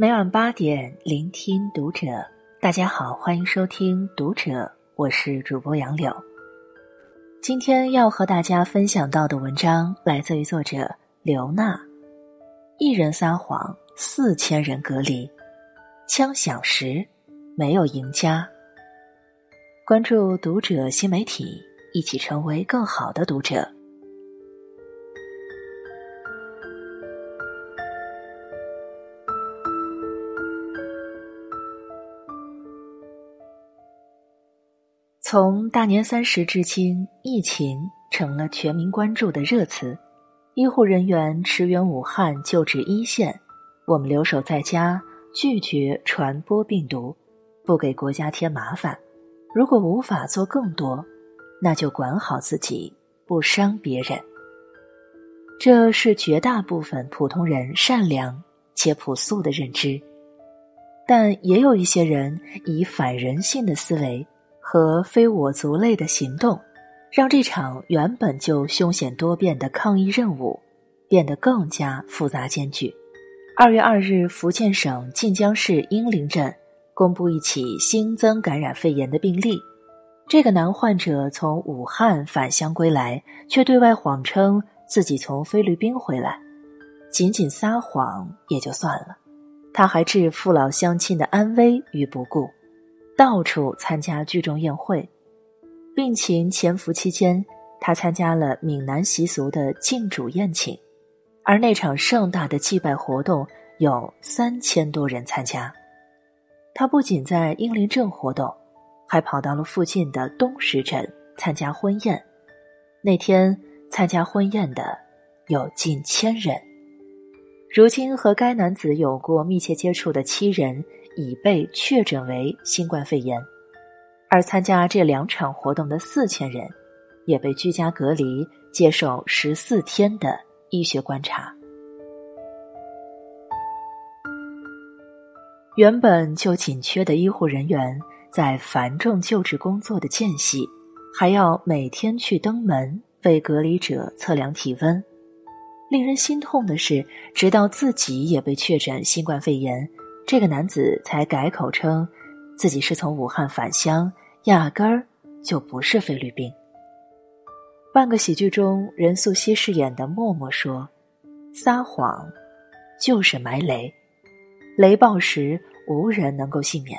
每晚八点，聆听读者。大家好，欢迎收听《读者》，我是主播杨柳。今天要和大家分享到的文章来自于作者刘娜。一人撒谎，四千人隔离。枪响时，没有赢家。关注《读者》新媒体，一起成为更好的读者。从大年三十至今，疫情成了全民关注的热词。医护人员驰援武汉救治一线，我们留守在家，拒绝传播病毒，不给国家添麻烦。如果无法做更多，那就管好自己，不伤别人。这是绝大部分普通人善良且朴素的认知，但也有一些人以反人性的思维。和非我族类的行动，让这场原本就凶险多变的抗疫任务变得更加复杂艰巨。二月二日，福建省晋江市英林镇公布一起新增感染肺炎的病例。这个男患者从武汉返乡归来，却对外谎称自己从菲律宾回来，仅仅撒谎也就算了，他还置父老乡亲的安危于不顾。到处参加聚众宴会，病情潜伏期间，他参加了闽南习俗的敬主宴请，而那场盛大的祭拜活动有三千多人参加。他不仅在英灵镇活动，还跑到了附近的东石镇参加婚宴。那天参加婚宴的有近千人。如今和该男子有过密切接触的七人。已被确诊为新冠肺炎，而参加这两场活动的四千人，也被居家隔离，接受十四天的医学观察。原本就紧缺的医护人员，在繁重救治工作的间隙，还要每天去登门为隔离者测量体温。令人心痛的是，直到自己也被确诊新冠肺炎。这个男子才改口称，自己是从武汉返乡，压根儿就不是菲律宾。半个喜剧中，任素汐饰演的默默说：“撒谎就是埋雷，雷暴时无人能够幸免。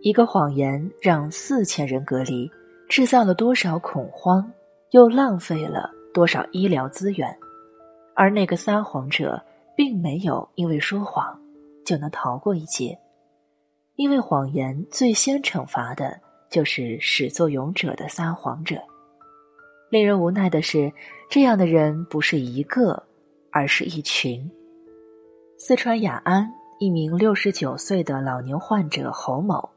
一个谎言让四千人隔离，制造了多少恐慌，又浪费了多少医疗资源。而那个撒谎者，并没有因为说谎。”就能逃过一劫，因为谎言最先惩罚的就是始作俑者的撒谎者。令人无奈的是，这样的人不是一个，而是一群。四川雅安一名六十九岁的老年患者侯某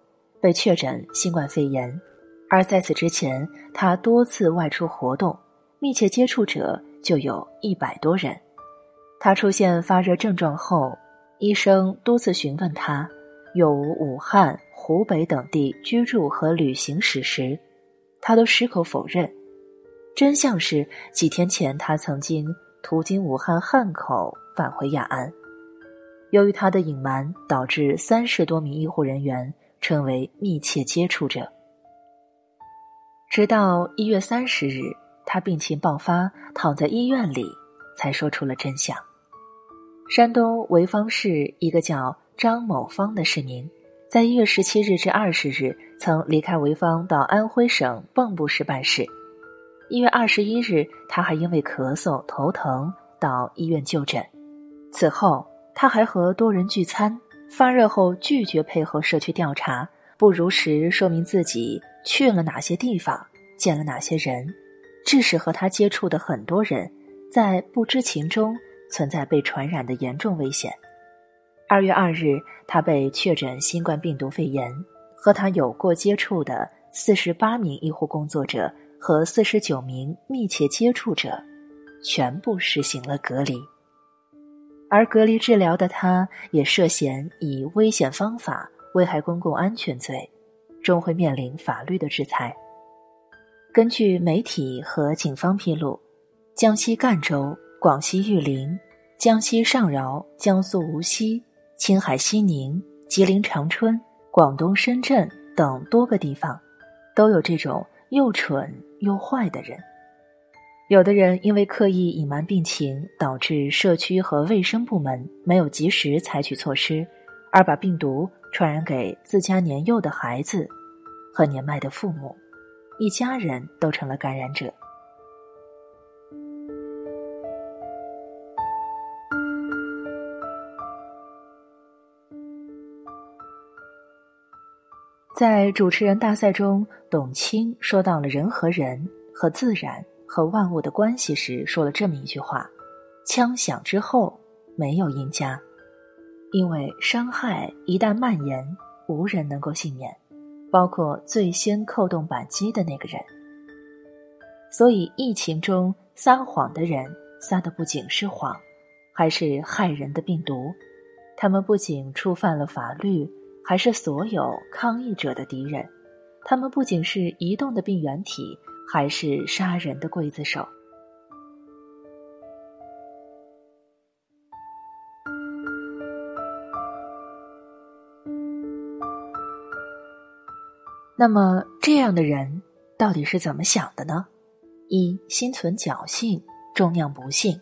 被确诊新冠肺炎，而在此之前，他多次外出活动，密切接触者就有一百多人。他出现发热症状后。医生多次询问他有无武汉、湖北等地居住和旅行史时，他都矢口否认。真相是，几天前他曾经途经武汉汉口返回雅安。由于他的隐瞒，导致三十多名医护人员成为密切接触者。直到一月三十日，他病情爆发，躺在医院里，才说出了真相。山东潍坊市一个叫张某芳的市民，在一月十七日至二十日曾离开潍坊到安徽省蚌埠市办事。一月二十一日，他还因为咳嗽、头疼到医院就诊。此后，他还和多人聚餐，发热后拒绝配合社区调查，不如实说明自己去了哪些地方，见了哪些人，致使和他接触的很多人在不知情中。存在被传染的严重危险。二月二日，他被确诊新冠病毒肺炎，和他有过接触的四十八名医护工作者和四十九名密切接触者，全部实行了隔离。而隔离治疗的他，也涉嫌以危险方法危害公共安全罪，终会面临法律的制裁。根据媒体和警方披露，江西赣州。广西玉林、江西上饶、江苏无锡青海西宁、吉林长春、广东深圳等多个地方，都有这种又蠢又坏的人。有的人因为刻意隐瞒病情，导致社区和卫生部门没有及时采取措施，而把病毒传染给自家年幼的孩子和年迈的父母，一家人都成了感染者。在主持人大赛中，董卿说到了人和人和自然。和万物的关系时，说了这么一句话：“枪响之后没有赢家，因为伤害一旦蔓延，无人能够幸免，包括最先扣动扳机的那个人。所以，疫情中撒谎的人撒的不仅是谎，还是害人的病毒。他们不仅触犯了法律，还是所有抗疫者的敌人。他们不仅是移动的病原体。”还是杀人的刽子手。那么，这样的人到底是怎么想的呢？一心存侥幸，重酿不幸。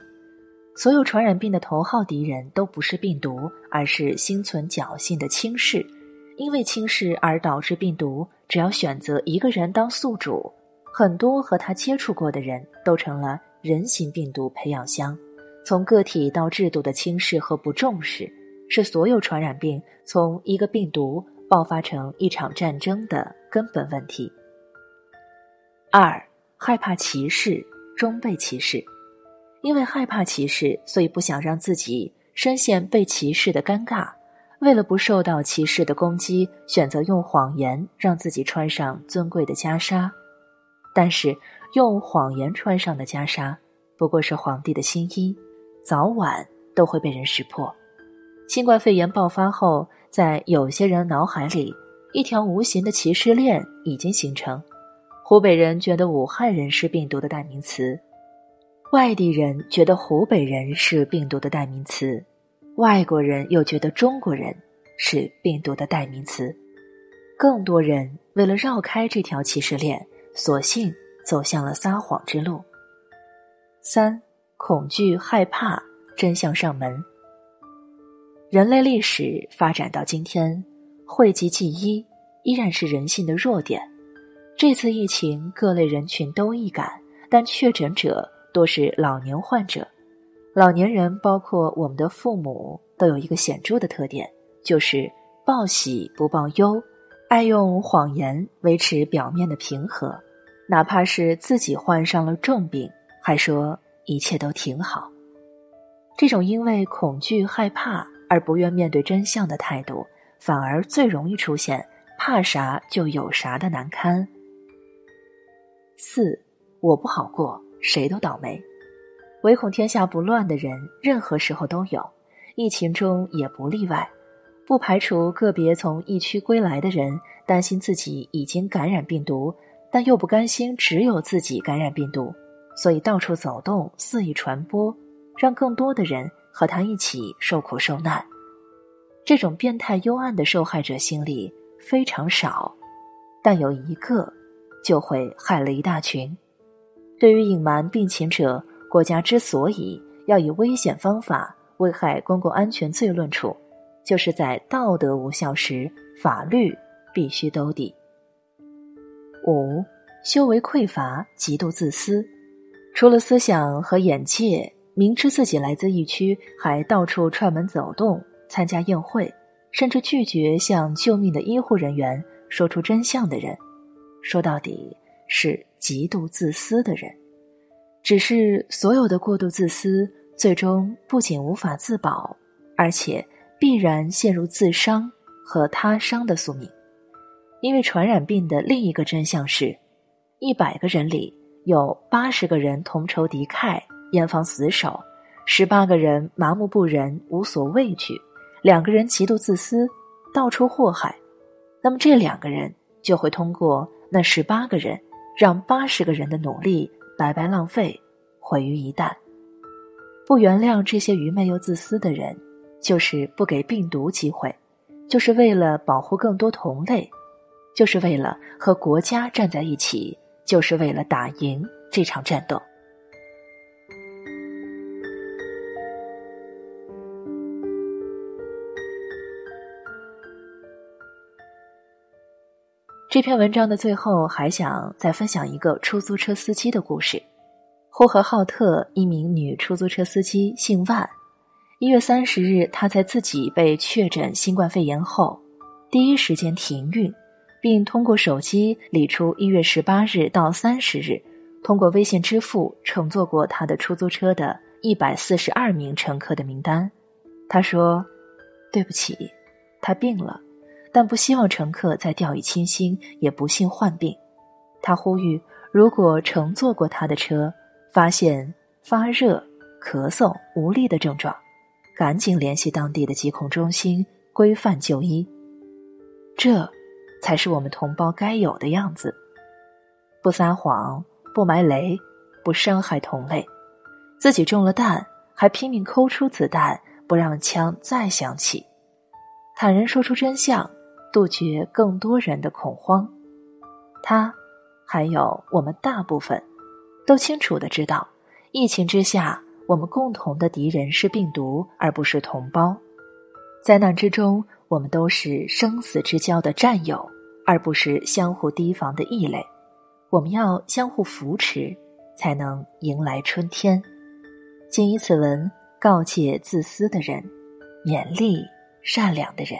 所有传染病的头号敌人都不是病毒，而是心存侥幸的轻视。因为轻视而导致病毒，只要选择一个人当宿主。很多和他接触过的人都成了人形病毒培养箱。从个体到制度的轻视和不重视，是所有传染病从一个病毒爆发成一场战争的根本问题。二，害怕歧视，终被歧视。因为害怕歧视，所以不想让自己深陷被歧视的尴尬。为了不受到歧视的攻击，选择用谎言让自己穿上尊贵的袈裟。但是，用谎言穿上的袈裟，不过是皇帝的新衣，早晚都会被人识破。新冠肺炎爆发后，在有些人脑海里，一条无形的歧视链已经形成。湖北人觉得武汉人是病毒的代名词，外地人觉得湖北人是病毒的代名词，外国人又觉得中国人是病毒的代名词。更多人为了绕开这条歧视链。索性走向了撒谎之路。三、恐惧、害怕，真相上门。人类历史发展到今天，讳疾忌医依然是人性的弱点。这次疫情，各类人群都易感，但确诊者多是老年患者。老年人，包括我们的父母，都有一个显著的特点，就是报喜不报忧。爱用谎言维持表面的平和，哪怕是自己患上了重病，还说一切都挺好。这种因为恐惧害怕而不愿面对真相的态度，反而最容易出现怕啥就有啥的难堪。四，我不好过，谁都倒霉，唯恐天下不乱的人，任何时候都有，疫情中也不例外。不排除个别从疫区归来的人担心自己已经感染病毒，但又不甘心只有自己感染病毒，所以到处走动，肆意传播，让更多的人和他一起受苦受难。这种变态幽暗的受害者心理非常少，但有一个就会害了一大群。对于隐瞒病情者，国家之所以要以危险方法危害公共安全罪论处。就是在道德无效时，法律必须兜底。五，修为匮乏，极度自私，除了思想和眼界，明知自己来自疫区，还到处串门走动，参加宴会，甚至拒绝向救命的医护人员说出真相的人，说到底是极度自私的人。只是所有的过度自私，最终不仅无法自保，而且。必然陷入自伤和他伤的宿命，因为传染病的另一个真相是：一百个人里有八十个人同仇敌忾、严防死守，十八个人麻木不仁、无所畏惧，两个人极度自私、到处祸害。那么这两个人就会通过那十八个人，让八十个人的努力白白浪费、毁于一旦。不原谅这些愚昧又自私的人。就是不给病毒机会，就是为了保护更多同类，就是为了和国家站在一起，就是为了打赢这场战斗。这篇文章的最后，还想再分享一个出租车司机的故事。呼和浩特一名女出租车司机姓万。一月三十日，她在自己被确诊新冠肺炎后，第一时间停运，并通过手机理出一月十八日到三十日通过微信支付乘坐过他的出租车的一百四十二名乘客的名单。他说：“对不起，他病了。”但不希望乘客再掉以轻心，也不幸患病。他呼吁，如果乘坐过他的车，发现发热、咳嗽、无力的症状，赶紧联系当地的疾控中心，规范就医。这，才是我们同胞该有的样子：不撒谎，不埋雷，不伤害同类。自己中了弹，还拼命抠出子弹，不让枪再响起。坦然说出真相。杜绝更多人的恐慌，他，还有我们大部分，都清楚的知道，疫情之下，我们共同的敌人是病毒，而不是同胞。灾难之中，我们都是生死之交的战友，而不是相互提防的异类。我们要相互扶持，才能迎来春天。谨以此文告诫自私的人，勉励善良的人。